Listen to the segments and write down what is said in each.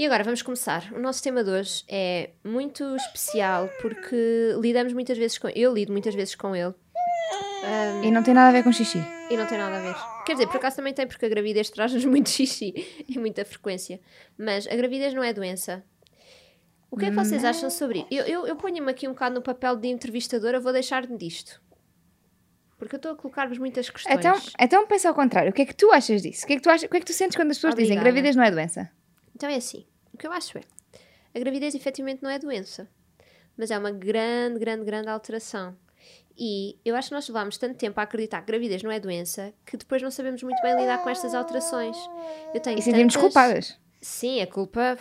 E agora vamos começar. O nosso tema de hoje é muito especial porque lidamos muitas vezes com. Eu lido muitas vezes com ele. Um, e não tem nada a ver com xixi. E não tem nada a ver. Quer dizer, por acaso também tem, porque a gravidez traz-nos muito xixi e muita frequência. Mas a gravidez não é doença. O que é que vocês acham sobre isso? Eu, eu, eu ponho-me aqui um bocado no papel de entrevistadora, vou deixar-me disto. Porque eu estou a colocar-vos muitas questões. Então, então pensa ao contrário. O que é que tu achas disso? O que é que tu, achas, o que é que tu sentes quando as pessoas Obrigada. dizem gravidez não é doença? Então é assim, que eu acho é, a gravidez efetivamente não é doença, mas é uma grande, grande, grande alteração. E eu acho que nós levámos tanto tempo a acreditar que gravidez não é doença que depois não sabemos muito bem lidar com estas alterações. Eu tenho e sentimos tantas... culpadas. Sim, a culpa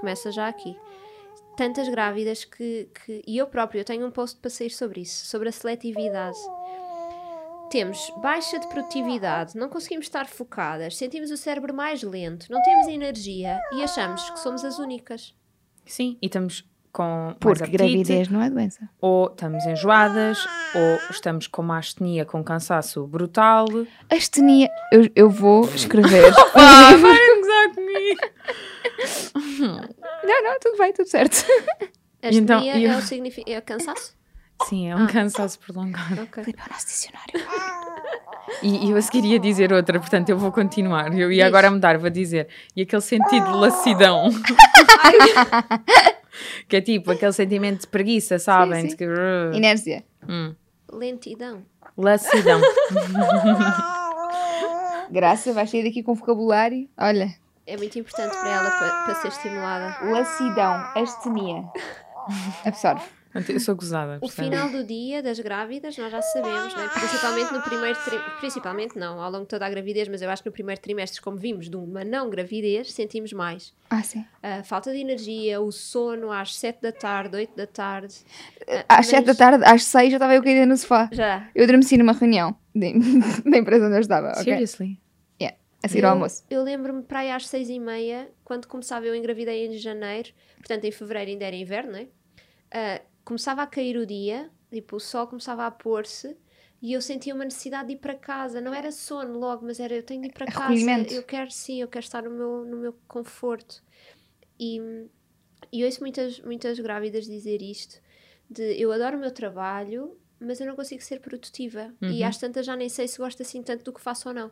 começa já aqui. Tantas grávidas que, que. E eu próprio, eu tenho um post para sair sobre isso, sobre a seletividade temos baixa de produtividade, não conseguimos estar focadas, sentimos o cérebro mais lento, não temos energia e achamos que somos as únicas. Sim, e estamos com Porque apetite, gravidez não é doença. Ou estamos enjoadas, ou estamos com uma astenia com cansaço brutal. Astenia, eu, eu vou escrever. ah, vai gozar comigo. não, não, tudo bem, tudo certo. Astenia então, eu... é o. É cansaço? Sim, é um ah. cansaço prolongado. Okay. Filipe, é o nosso dicionário. E, e eu queria dizer outra, portanto eu vou continuar. Eu ia agora mudar, vou dizer. E aquele sentido de lassidão. que é tipo aquele sentimento de preguiça, sabem? Sim, sim. Que... Inércia. Hum. Lentidão. Lassidão. Graça, vais sair daqui com vocabulário. Olha. É muito importante para ela para, para ser estimulada. Lassidão, astenia. Absorve. Eu sou gozada. O final do dia das grávidas, nós já sabemos, né? principalmente no primeiro trimestre, principalmente não, ao longo de toda a gravidez, mas eu acho que no primeiro trimestre, como vimos de uma não gravidez, sentimos mais. Ah, sim. A falta de energia, o sono às 7 da tarde, 8 da tarde. Uh, às mas... 7 da tarde, às 6 já estava eu caída no sofá. Já. Eu adormeci numa reunião da empresa onde eu estava. Okay? Seriously? Yeah, a seguir ao almoço. Eu lembro-me para aí às 6 e meia, quando começava eu engravidei em janeiro, portanto em fevereiro ainda era inverno, não é? Uh, começava a cair o dia, tipo, o sol começava a pôr-se e eu sentia uma necessidade de ir para casa. Não era sono logo, mas era eu tenho de ir para casa. Eu quero sim, eu quero estar no meu, no meu conforto. E, e ouço muitas, muitas grávidas dizer isto: de eu adoro o meu trabalho, mas eu não consigo ser produtiva. Uhum. E às tantas já nem sei se gosto assim tanto do que faço ou não.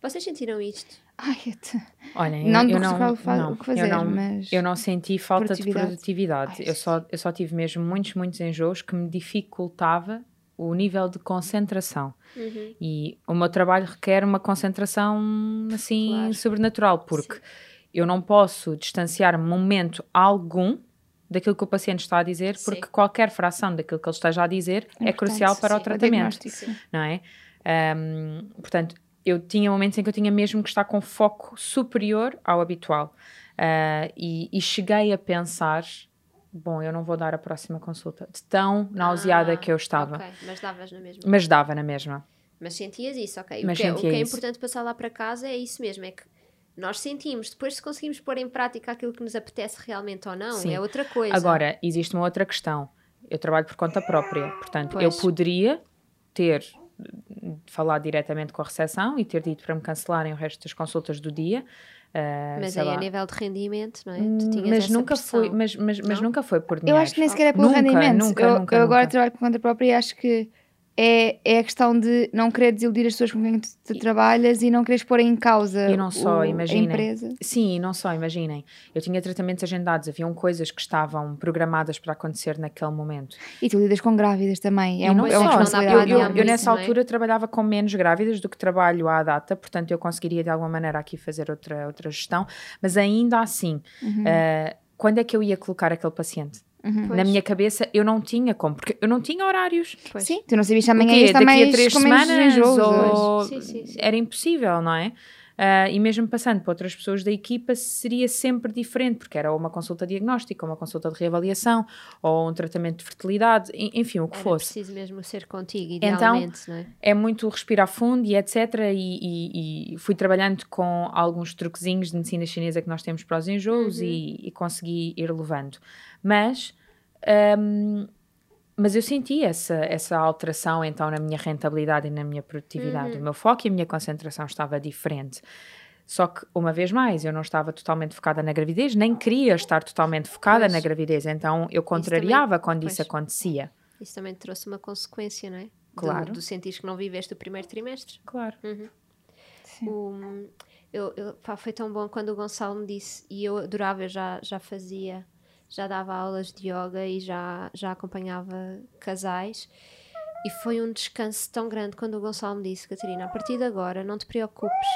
Vocês sentiram isto? Ai, te... Olhem, não eu, não, não, o que fazer, eu não, mas... eu não senti falta de produtividade. Ai, eu, só, eu só tive mesmo muitos, muitos enjoos que me dificultava o nível de concentração. Uhum. E o meu trabalho requer uma concentração assim claro. sobrenatural, porque Sim. eu não posso distanciar momento algum daquilo que o paciente está a dizer, porque Sim. qualquer fração daquilo que ele esteja a dizer é, é crucial para Sim, o tratamento, o não é? Um, portanto, eu tinha momentos em que eu tinha mesmo que estar com foco superior ao habitual. Uh, e, e, cheguei a pensar: bom, eu não vou dar a próxima consulta, de tão nauseada ah, que eu estava. Okay. Mas davas na mesma. Mas dava na mesma. Mas sentias isso, ok. Mas o que, é, o que é importante passar lá para casa é isso mesmo: é que nós sentimos, depois se conseguimos pôr em prática aquilo que nos apetece realmente ou não, Sim. é outra coisa. Agora, existe uma outra questão. Eu trabalho por conta própria, portanto, pois. eu poderia ter falar diretamente com a recepção e ter dito para me cancelarem o resto das consultas do dia. Uh, mas aí lá. a nível de rendimento, não é? Tu mas nunca pressão. foi, mas, mas, mas nunca foi por dinheiro. Eu acho que nem sequer é pelo nunca, rendimento. Nunca, eu, nunca, eu agora nunca. trabalho por conta própria e acho que é, é a questão de não querer desiludir as pessoas com quem tu, tu trabalhas e não quereres pôr em causa e não só, o, imaginem, a empresa. Sim, e não só, imaginem. Eu tinha tratamentos agendados, haviam coisas que estavam programadas para acontecer naquele momento. E tu lidas com grávidas também, é, um, é uma responsabilidade. Eu, eu, eu nessa também. altura trabalhava com menos grávidas do que trabalho à data, portanto eu conseguiria de alguma maneira aqui fazer outra, outra gestão, mas ainda assim, Uhum. uh, quando é que eu ia colocar aquele paciente? Uhum. Na minha cabeça eu não tinha como, porque eu não tinha horários. Pois. Sim, tu não sabias estar Daqui a três semanas ou... Sim, sim, sim. era impossível, não é? Ah, e mesmo passando para outras pessoas da equipa seria sempre diferente, porque era ou uma consulta diagnóstica, uma consulta de reavaliação, ou um tratamento de fertilidade, en- enfim, o que Era fosse. preciso mesmo ser contigo, Então, idealmente, não é? É muito respirar fundo e etc. E, e- e fui trabalhando com alguns truquezinhos de medicina chinesa que nós temos para os enjoos e, e consegui ir levando. Mas, hum, mas eu senti essa, essa alteração então na minha rentabilidade e na minha produtividade. O meu foco e a minha concentração estava diferente. Só que, uma vez mais, eu não estava totalmente focada na gravidez, nem queria estar totalmente focada Pois. na gravidez. Então, eu contrariava quando isso pois. acontecia. Isso também trouxe uma consequência, não é? Claro. Do, do sentires que não viveste o primeiro trimestre. Claro. O- eu, eu- pá, foi tão bom quando o Gonçalo me disse, e eu adorava, eu já, já fazia, já dava aulas de yoga e já, já acompanhava casais. E foi um descanso tão grande quando o Gonçalo me disse: Catarina, a partir de agora não te preocupes,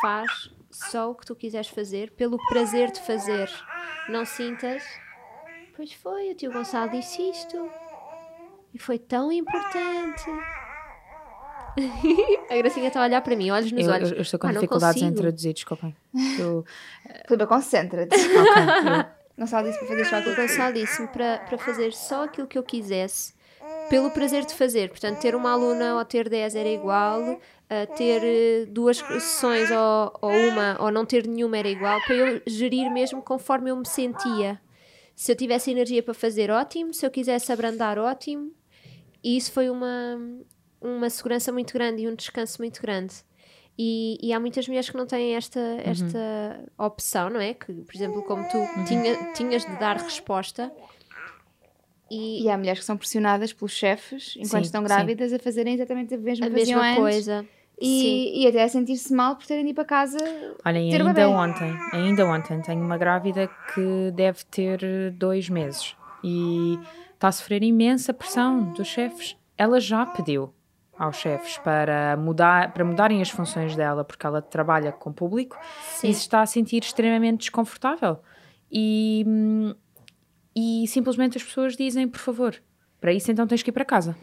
faz só o que tu quiseres fazer, pelo prazer de fazer. Não sintas. Pois foi, o tio Gonçalo disse isto. E foi tão importante. a Gracinha está a olhar para mim, olhos nos Eu, olhos. eu- eu estou com não dificuldades em traduzir, desculpem. Eu, Filipe, concentra-te. ok, eu- Só disse para fazer só aquilo que eu para, fazer só aquilo que eu quisesse, pelo prazer de fazer. Portanto, ter uma aluna ou ter 10 era igual, ter eh, duas sessões ou, ou uma ou não ter nenhuma era igual, para eu gerir mesmo conforme eu me sentia. Se eu tivesse energia para fazer, ótimo. Se eu quisesse abrandar, ótimo. E isso foi uma, uma segurança muito grande e um descanso muito grande. E, e há muitas mulheres que não têm esta, esta opção, não é? Que, por exemplo, como tu tinha, tinhas de dar resposta. E, E há mulheres que são pressionadas pelos chefes, enquanto Sim, estão sim. grávidas, a fazerem exatamente a mesma, a mesma antes. coisa. Sim. E, e até a sentir-se mal por terem de ir para casa. Olhem, ainda bebé. ontem, ainda ontem, tenho uma grávida que deve ter dois meses e está a sofrer imensa pressão dos chefes. Ela já pediu aos chefes para, mudar, para mudarem as funções dela, porque ela trabalha com público e se está a sentir extremamente desconfortável. E, e simplesmente as pessoas dizem, por favor, para isso então tens que ir para casa.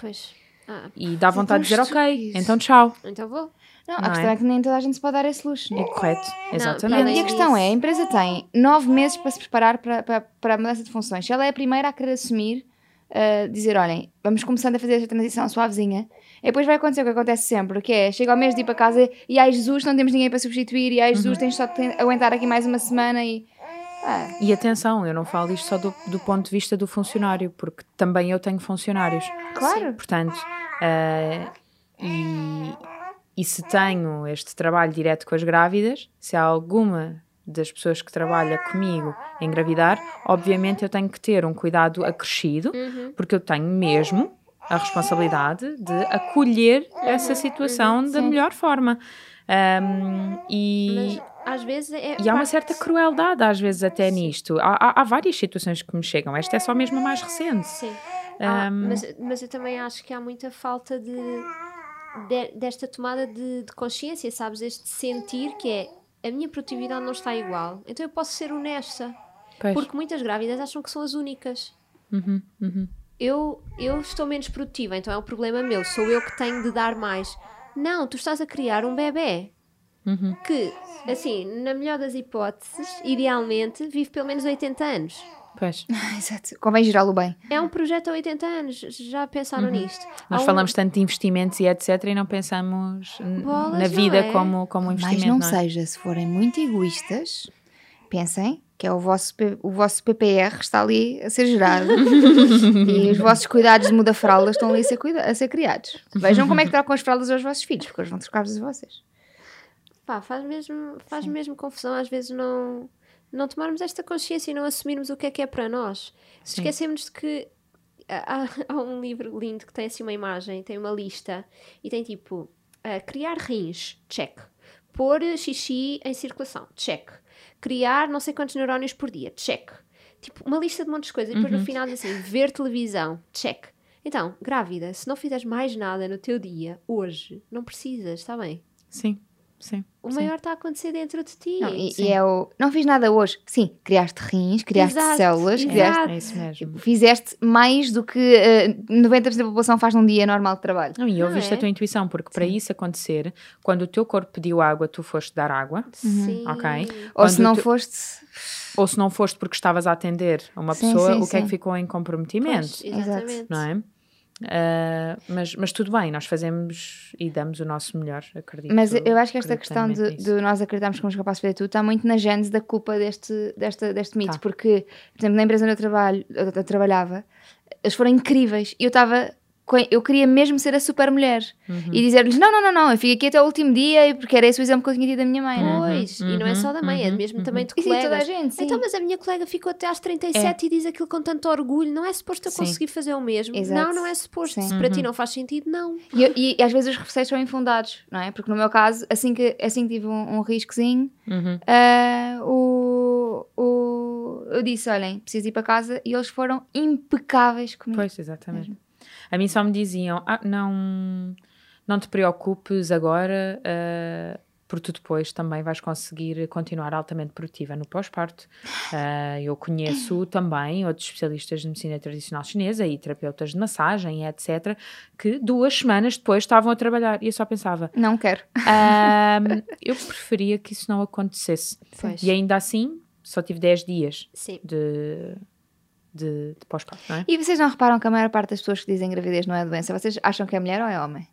Pois. Ah, E dá vontade de dizer, ok, estúpido. então tchau. então vou. Não, Não a questão é? é? que nem toda a gente se pode dar esse luxo. É Não? correto, E exatamente. a, e a questão é, a empresa tem nove meses para se preparar para, para, para a mudança de funções. Se ela é a primeira a querer assumir, uh, dizer, olhem, vamos começando a fazer esta transição suavezinha, e depois vai acontecer o que acontece sempre, que é, chega ao mês de ir para casa e, ai Jesus, não temos ninguém para substituir, e ai Jesus, tens só de aguentar aqui mais uma semana e... Ah, E atenção, eu não falo isto só do, do ponto de vista do funcionário, porque também eu tenho funcionários. claro. Portanto, eh, e, e se tenho este trabalho direto com as grávidas, se há alguma das pessoas que trabalha comigo engravidar, obviamente eu tenho que ter um cuidado acrescido, porque eu tenho mesmo a responsabilidade de acolher essa situação da Sim. melhor forma. Ahm, e, Mas às vezes é. e há uma certa crueldade, às vezes, até nisto. Há, há, há várias situações que me chegam. Esta é só mesmo a mais recente. Sim. Ah, Um, mas, mas eu também acho que há muita falta de, de- desta tomada de, de consciência, sabes? Este sentir que é a minha produtividade não está igual, então eu posso ser honesta. Pois. Porque muitas grávidas acham que são as únicas. Uhum, uhum. Eu, eu estou menos produtiva, então é um problema meu, sou eu que tenho de dar mais. Não, tu estás a criar um bebê Uhum. que, assim, na melhor das hipóteses, idealmente, vive pelo menos 80 anos. Pois. Exato. Convém girá-lo bem. É um projeto a 80 anos, já pensaram nisto? Nós um- falamos tanto de investimentos e etc. e não pensamos Bolas, na vida é? como, como um Mas investimento. não não é? seja, se forem muito egoístas, pensem que é o vosso, o vosso PPR está ali a ser gerado e os vossos cuidados de muda-fraldas estão ali a ser, cuida- a ser criados. Vejam como é que trocam as fraldas aos vossos filhos, porque eles vão trocar-vos a vocês. Pá, faz mesmo, faz mesmo confusão às vezes não, não tomarmos esta consciência e não assumirmos o que é que é para nós. Sim. Esquecemos de que há, há um livro lindo que tem assim uma imagem, tem uma lista e tem tipo uh, criar rins, check. Pôr xixi em circulação, check. Criar não sei quantos neurónios por dia, check. Tipo, uma lista de montes de coisas. E depois Uhum. no final diz assim: ver televisão, check. Então, grávida, se não fizeres mais nada no teu dia, hoje, não precisas, está bem? Sim, sim. O sim. maior está a acontecer dentro de ti. Não, e, Sim. e é o. Não fiz nada hoje. Sim, criaste rins, criaste Exato, células, exato. criaste. É isso mesmo. Fizeste mais do que eh, 90% da população faz num dia normal de trabalho. Não, e Não ouviste é? a tua intuição, porque para isso acontecer, quando o teu corpo pediu água, tu foste dar água, Sim. ok? Ou Quando se não tu- foste. ou se não foste porque estavas a atender a uma Sim, pessoa, sim, o que é sim. que ficou em comprometimento? Pois, exatamente. não é? Ah, mas, mas tudo bem, nós fazemos e damos o nosso melhor, acredito. Mas eu acho que esta questão de, de nós acreditarmos que somos capazes de fazer tudo está muito na gênese da culpa deste, desta, deste mito. Tá. Porque, por exemplo, na empresa onde eu, trabalho, eu, eu trabalhava, eles foram incríveis e eu estava. Eu queria mesmo ser a super mulher Uhum. e dizer-lhes: não, não, não, não, eu fico aqui até o último dia e porque era esse o exemplo que eu tinha tido da minha mãe. não é? Pois, e não é só da mãe, é uhum, mesmo uhum. também de E sim, toda a colegas. gente, sim. Então, mas a minha colega ficou até às 37 e diz aquilo com tanto orgulho. Não é suposto eu Sim. conseguir fazer o mesmo. Exato. Não, não é suposto. Sim. Se para ti Uhum. não faz sentido, não. E, eu- e- e às vezes os receios são infundados, não é? Porque no meu caso, assim que, assim que tive um, um riscozinho, Uhum. ah, o, o, eu disse: olhem, preciso ir para casa e eles foram impecáveis comigo. Pois, exatamente. A mim só me diziam: ah, não, não te preocupes agora, ah, porque tu depois também vais conseguir continuar altamente produtiva no pós-parto. Ah, eu conheço também outros especialistas de medicina tradicional chinesa e terapeutas de massagem, etc., que duas semanas depois estavam a trabalhar. E eu só pensava: Não quero. Ahm, eu preferia que isso não acontecesse. Pois. E ainda assim, só tive 10 dias Sim. de, de, de pós-parto, não é? E vocês não reparam que a maior parte das pessoas que dizem gravidez não é doença? Vocês acham que é mulher ou é homem?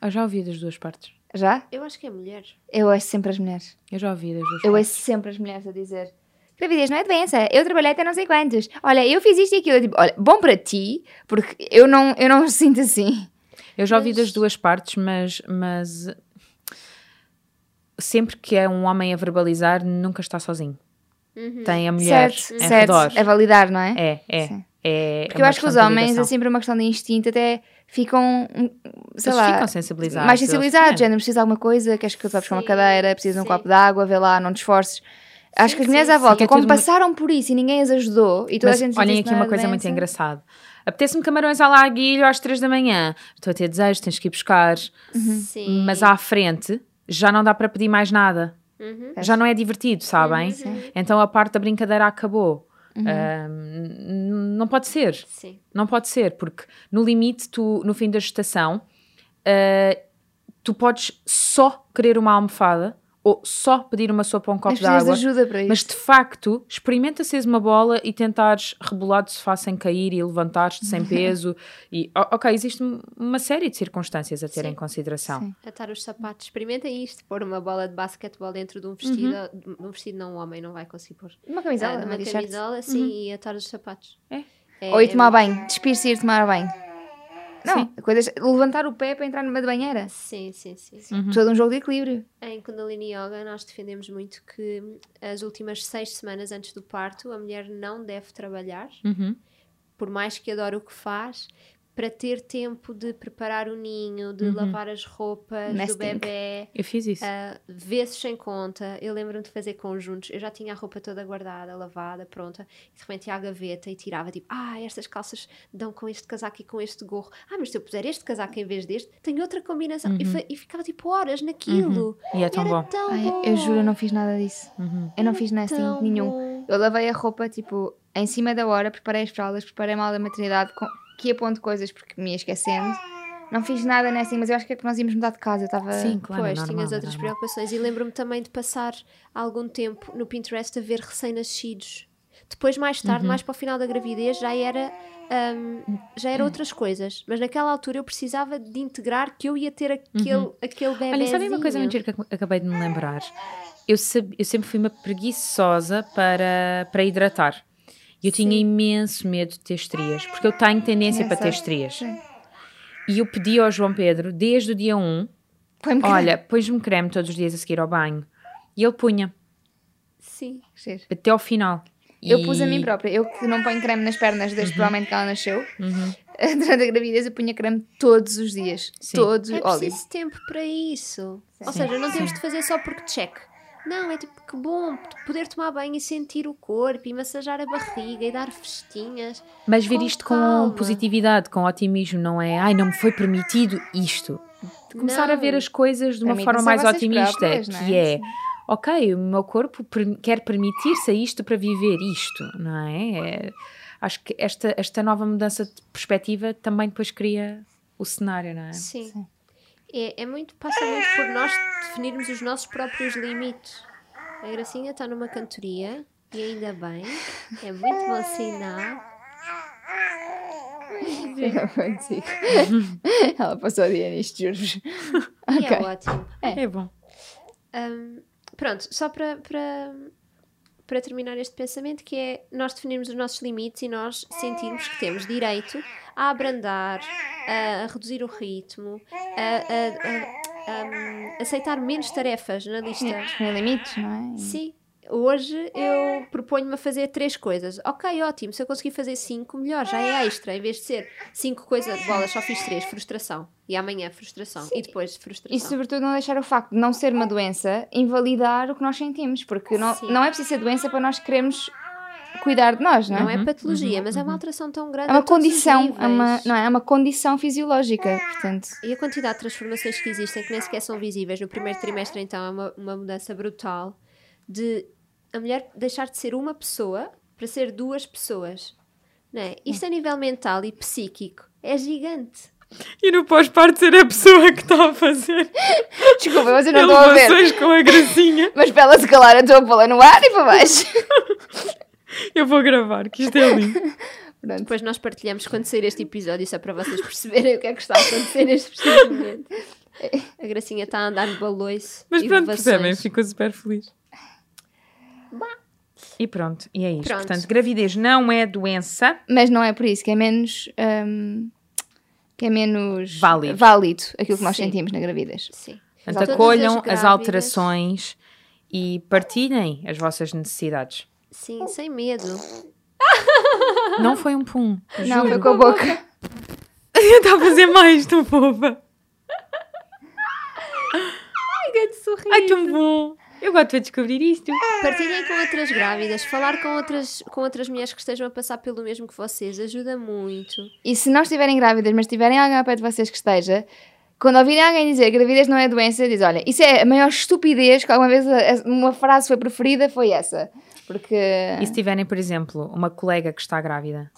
Eu já ouvi das duas partes. Já? Eu acho que é mulher. Eu ouço sempre as mulheres. Eu já ouvi das duas Eu partes. ouço sempre as mulheres a dizer gravidez não é doença, eu trabalhei até não sei quantos. Olha, eu fiz isto e aquilo. Tipo, olha, bom para ti, porque eu não, eu não sinto assim. Eu já ouvi Mas- das duas partes, mas, mas sempre que é um homem a verbalizar, nunca está sozinho. Uhum. Tem a mulher certo, em certo. redor. É validar, não é? É, é. Sim. é Porque é eu acho que os homens é sempre uma questão de instinto, até ficam, hum, sei Eles lá, ficam sensibilizados. mais sensibilizados. é. Género, precisa de alguma coisa, queres que eu te vá buscar uma cadeira, precisa de um copo de água, vê lá, não te esforces. Acho Sim, que as mulheres sim, à volta, sim. É como muito- passaram por isso e ninguém as ajudou, e toda Mas a gente olhem disse, aqui "Não uma coisa muito doença", engraçada. Apetece-me camarões à laguilho às 3 da manhã. Estou a ter desejo, tens que ir buscar. Sim. Mas à frente já não dá para pedir mais nada. Uhum. Já não é divertido, sabem? Sim. Então a parte da brincadeira acabou. Uhum. Não pode ser. Sim. Não pode ser, porque no limite, tu, no fim da gestação, ah, tu podes só querer uma almofada ou só pedir uma sopa ou um copo Mas de de água. ajuda para isso. Mas de facto, experimenta seres uma bola e tentares rebolar do sofá sem cair e levantar-te sem peso. E, ok, existe uma série de circunstâncias a ter Sim. em consideração. Sim. Atar os sapatos. Experimentem isto. Pôr uma bola de basquetebol dentro de um vestido. Uhum. De um vestido não, um homem não vai conseguir pôr. Uma Ah, camisola, numa uma t-shirt. camisola, sim, e atar os sapatos. É. É- Ou ir é tomar banho, despir-se e ir tomar banho. Não, coisas, levantar o pé para entrar numa de banheira. Sim, sim, sim. Uhum. Todo um jogo de equilíbrio. Em Kundalini Yoga, nós defendemos muito que hum, as últimas seis semanas antes do parto, a mulher não deve trabalhar, Uhum. por mais que adore o que faz, para ter tempo de preparar o ninho, de Uhum. lavar as roupas do Nesting. bebê, Eu fiz isso. uh, vezes sem conta. Eu lembro-me de fazer conjuntos. Eu já tinha a roupa toda guardada, lavada, pronta. E de repente ia à gaveta e tirava tipo, ah, estas calças dão com este casaco e com este gorro. Ah, mas se eu puser este casaco em vez deste, tenho outra combinação. E, fa- e ficava tipo horas naquilo. E é tão Era bom. tão Ai, bom. eu juro, eu não fiz nada disso. Uhum. Eu não fiz nesting nenhum. bom. Eu lavei a roupa, tipo, em cima da hora, preparei as fraldas, preparei a mala da maternidade, com... que ia pondo coisas porque me ia esquecendo. Não fiz nada nesting, mas eu acho que é que nós íamos mudar de casa. Eu estava. Sim, claro. é Pois, normal, tinhas é outras normal. preocupações. E lembro-me também de passar algum tempo no Pinterest a ver recém-nascidos. Depois, mais Uhum. tarde, mais para o final da gravidez, já era, hum, já era outras coisas. Mas naquela altura eu precisava de integrar que eu ia ter aquele, aquele bebê. Uhum. Olha, sabem uma coisa muito que ac- acabei de me lembrar? Eu, eu sempre fui uma preguiçosa para, para hidratar. E eu tinha Sim. imenso medo de ter estrias, porque eu tenho tendência para ter estrias. Sim. E eu pedi ao João Pedro, desde o dia 1, Põe-me creme. olha, pões-me creme todos os dias a seguir ao banho. E ele punha, Sim. Giro. até ao final. Eu E- pus a mim própria. Eu que não ponho creme nas pernas desde provavelmente que ela nasceu. Uhum. Durante a gravidez eu punha creme todos os dias. Sim. Todos. É óleo. preciso tempo para isso. Ou Sim. seja, não temos Sim. de fazer só porque check. Não, é tipo que bom poder tomar banho e sentir o corpo e massajar a barriga e dar festinhas. Mas ver Com isto com calma. positividade, com otimismo, não é? Ai, não me foi permitido isto. De começar a ver Não. as coisas de uma forma mais otimista, próprias, não é? que é, Sim. ok, o meu corpo quer permitir-se a isto para viver isto, não é? É- Acho que esta, esta nova mudança de perspectiva também depois cria o cenário, não é? Sim. Sim. É, é muito, passa muito por nós definirmos os nossos próprios limites. A Gracinha está numa cantoria e ainda bem, é muito bom sinal. Ela passou o dia nisto, juro-vos. E Ok. é ótimo. É bom. Hum, pronto, só para, para, terminar este pensamento, que é nós definirmos os nossos limites e nós sentirmos que temos direito a abrandar, a, reduzir o ritmo, a, a- a- a, aceitar menos tarefas na lista. Tem limites, não é? Sim. Hoje eu proponho-me a fazer três coisas. Ok, ótimo. Se eu conseguir fazer cinco, melhor. Já é extra. Em vez de ser cinco coisas, bolas, só fiz três. Frustração. E amanhã, frustração. E depois, frustração. E sobretudo não deixar o facto de não ser uma doença invalidar o que nós sentimos, porque não, Sim. não é preciso ser doença para nós queremos cuidar de nós, não é? Não é patologia, mas é uma alteração tão grande. É uma condição, é uma, não é? É uma condição fisiológica, portanto. E a quantidade de transformações que existem, que nem sequer são visíveis no primeiro trimestre, então é uma, uma mudança brutal de a mulher deixar de ser uma pessoa para ser duas pessoas. Não é? Isto a nível mental e psíquico é gigante. E no pós-parto ser a pessoa que está a fazer Desculpa, vocês não estão a ver. com a gracinha. Mas para ela se calar, eu estou a pô-la no ar e para baixo. Eu vou gravar, que isto é lindo. Pronto. Depois nós partilhamos quando sair este episódio, só para vocês perceberem o que é que está a acontecer neste preciso momento. A Gracinha está a andar de balões. Mas pronto, percebem, fico super feliz. E pronto, e é isto. Pronto. Portanto, gravidez não é doença. Mas não é por isso que é menos. hum, que é menos Válido. válido aquilo que nós Sim. sentimos na gravidez. Sim. Portanto, Todas as acolham as grávidas- alterações e partilhem as vossas necessidades. Sim, sem medo. Não foi um pum. Não, juro. foi com a boca. Está a fazer mais, tão fofa. Grande sorriso. Ai, tão bom. Eu gosto de descobrir isto. Partilhem com outras grávidas, falar com outras, com outras mulheres que estejam a passar pelo mesmo que vocês ajuda muito. E se não estiverem grávidas, mas tiverem alguém ao pé de vocês que esteja, quando ouvirem alguém dizer gravidez não é doença, diz: olha, isso é a maior estupidez que alguma vez uma frase foi preferida, foi essa. Porque. E se tiverem, por exemplo, uma colega que está grávida,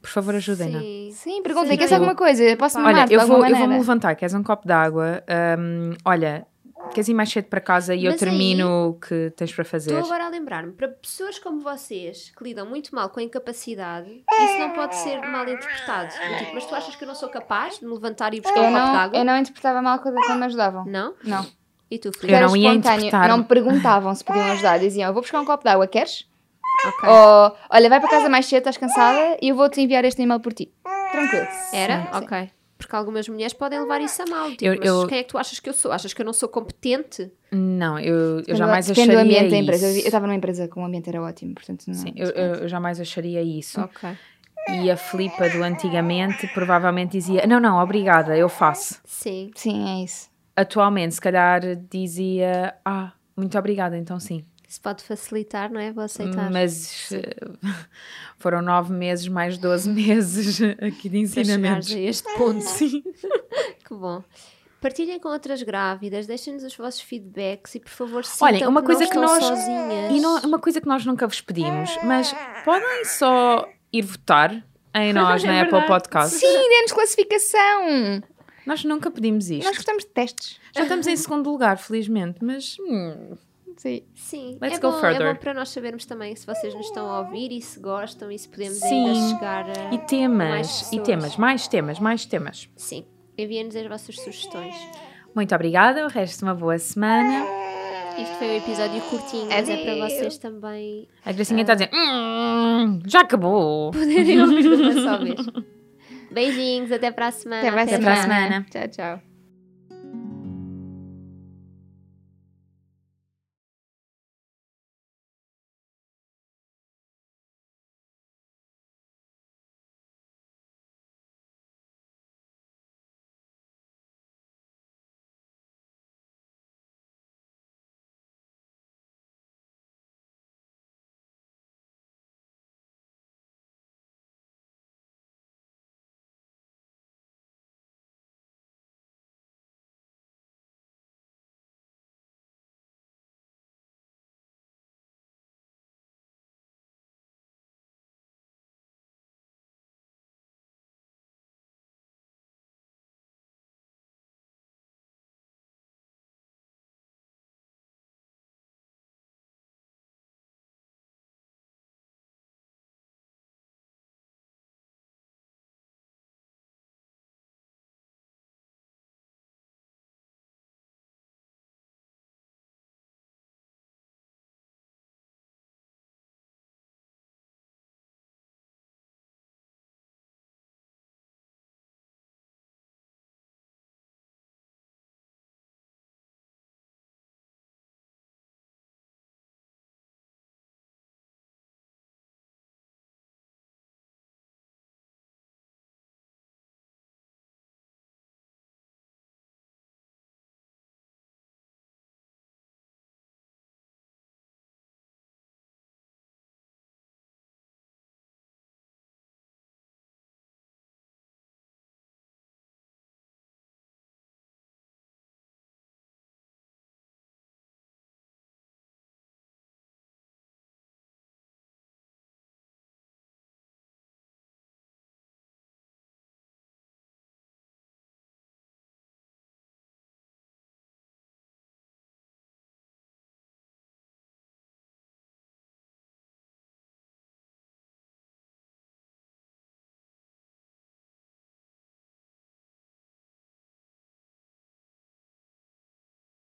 por favor, ajudem-na. Sim. Sim, perguntem, queres alguma coisa? Posso me Olha, eu vou, eu vou me levantar, queres um copo de água? Hum, olha, queres ir mais cedo para casa e eu Mas termino o que tens para fazer? Estou agora a lembrar-me, para pessoas como vocês que lidam muito mal com a incapacidade, isso não pode ser mal interpretado. Do tipo, mas tu achas que eu não sou capaz de me levantar e buscar Eu um copo de água? eu não interpretava mal quando, quando me ajudavam. Não? Não. E tu, Eu Filipe? Era não ia espontâneo. interpretar. Não me perguntavam se podiam ajudar. Diziam: eu vou buscar um copo de água, queres? Ok. Ou olha, vai para casa mais cedo, estás cansada e eu vou-te enviar este e-mail por ti. Tranquilo. Era? Sim. ok. Porque algumas mulheres podem levar isso a mal. Tipo, Eu- mas eu- quem é que tu achas que eu sou? Achas que eu não sou competente? Não, eu, eu jamais Depende do acharia ambiente da isso. empresa. Eu estava numa empresa que o ambiente era ótimo, portanto não. Sim, eu, eu- eu jamais acharia isso. Ok. E a Filipa do antigamente provavelmente dizia: Não, não, obrigada, eu faço. Sim. Sim, é isso. Atualmente, se calhar dizia: Ah, muito obrigada, então sim. Isso pode facilitar, não é? Vou aceitar. Mas eh, foram nove meses mais 12 meses aqui de Para ensinamentos. chegares a este ponto. Sim. que bom. Partilhem com outras grávidas, deixem-nos os vossos feedbacks e, por favor, sintam Olhem, uma que coisa não que estão nós- sozinhas. E não, uma coisa que nós nunca vos pedimos, mas podem só ir votar em nós na É Apple verdade. Podcast. Sim, dê-nos classificação! Nós nunca pedimos isto. Nós gostamos de testes. Já estamos em segundo lugar, felizmente, mas hum, Sim. Sim, Let's é, go bom, é further. bom para nós sabermos também se vocês nos estão a ouvir e se gostam e se podemos Sim. ainda chegar a. e temas, Mais e temas, mais temas, mais temas. Sim, enviem-nos as vossas sugestões. Muito obrigada, o resto de uma boa semana. Isto foi um episódio curtinho, mas é para vocês também A Gracinha está a dizer: "Hum, já acabou. poderem ouvir uma só vez. Beijinhos, até para a semana. Até para a Até para a semana. semana. Tchau, tchau.